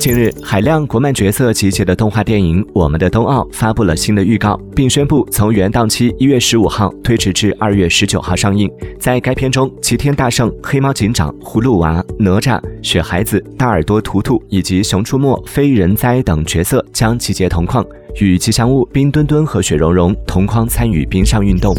近日，海量国漫角色集结的动画电影《我们的冬奥》发布了新的预告，并宣布从原档期一月十五号推迟至二月十九号上映。在该片中，齐天大圣、黑猫警长、葫芦娃、哪吒、雪孩子、大耳朵图图以及熊出没、非人哉等角色将集结同框，与吉祥物冰墩墩和雪容融同框参与冰上运动。